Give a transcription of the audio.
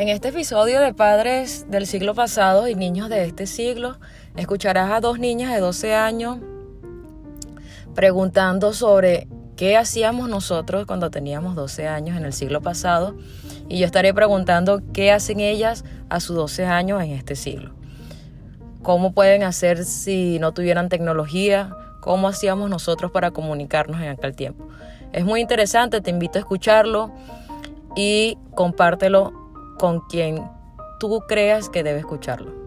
En este episodio de Padres del siglo pasado y Niños de este siglo, escucharás a dos niñas de 12 años preguntando sobre qué hacíamos nosotros cuando teníamos 12 años en el siglo pasado y yo estaré preguntando qué hacen ellas a sus 12 años en este siglo. ¿Cómo pueden hacer si no tuvieran tecnología? ¿Cómo hacíamos nosotros para comunicarnos en aquel tiempo? Es muy interesante, te invito a escucharlo y compártelo con quien tú creas que debe escucharlo.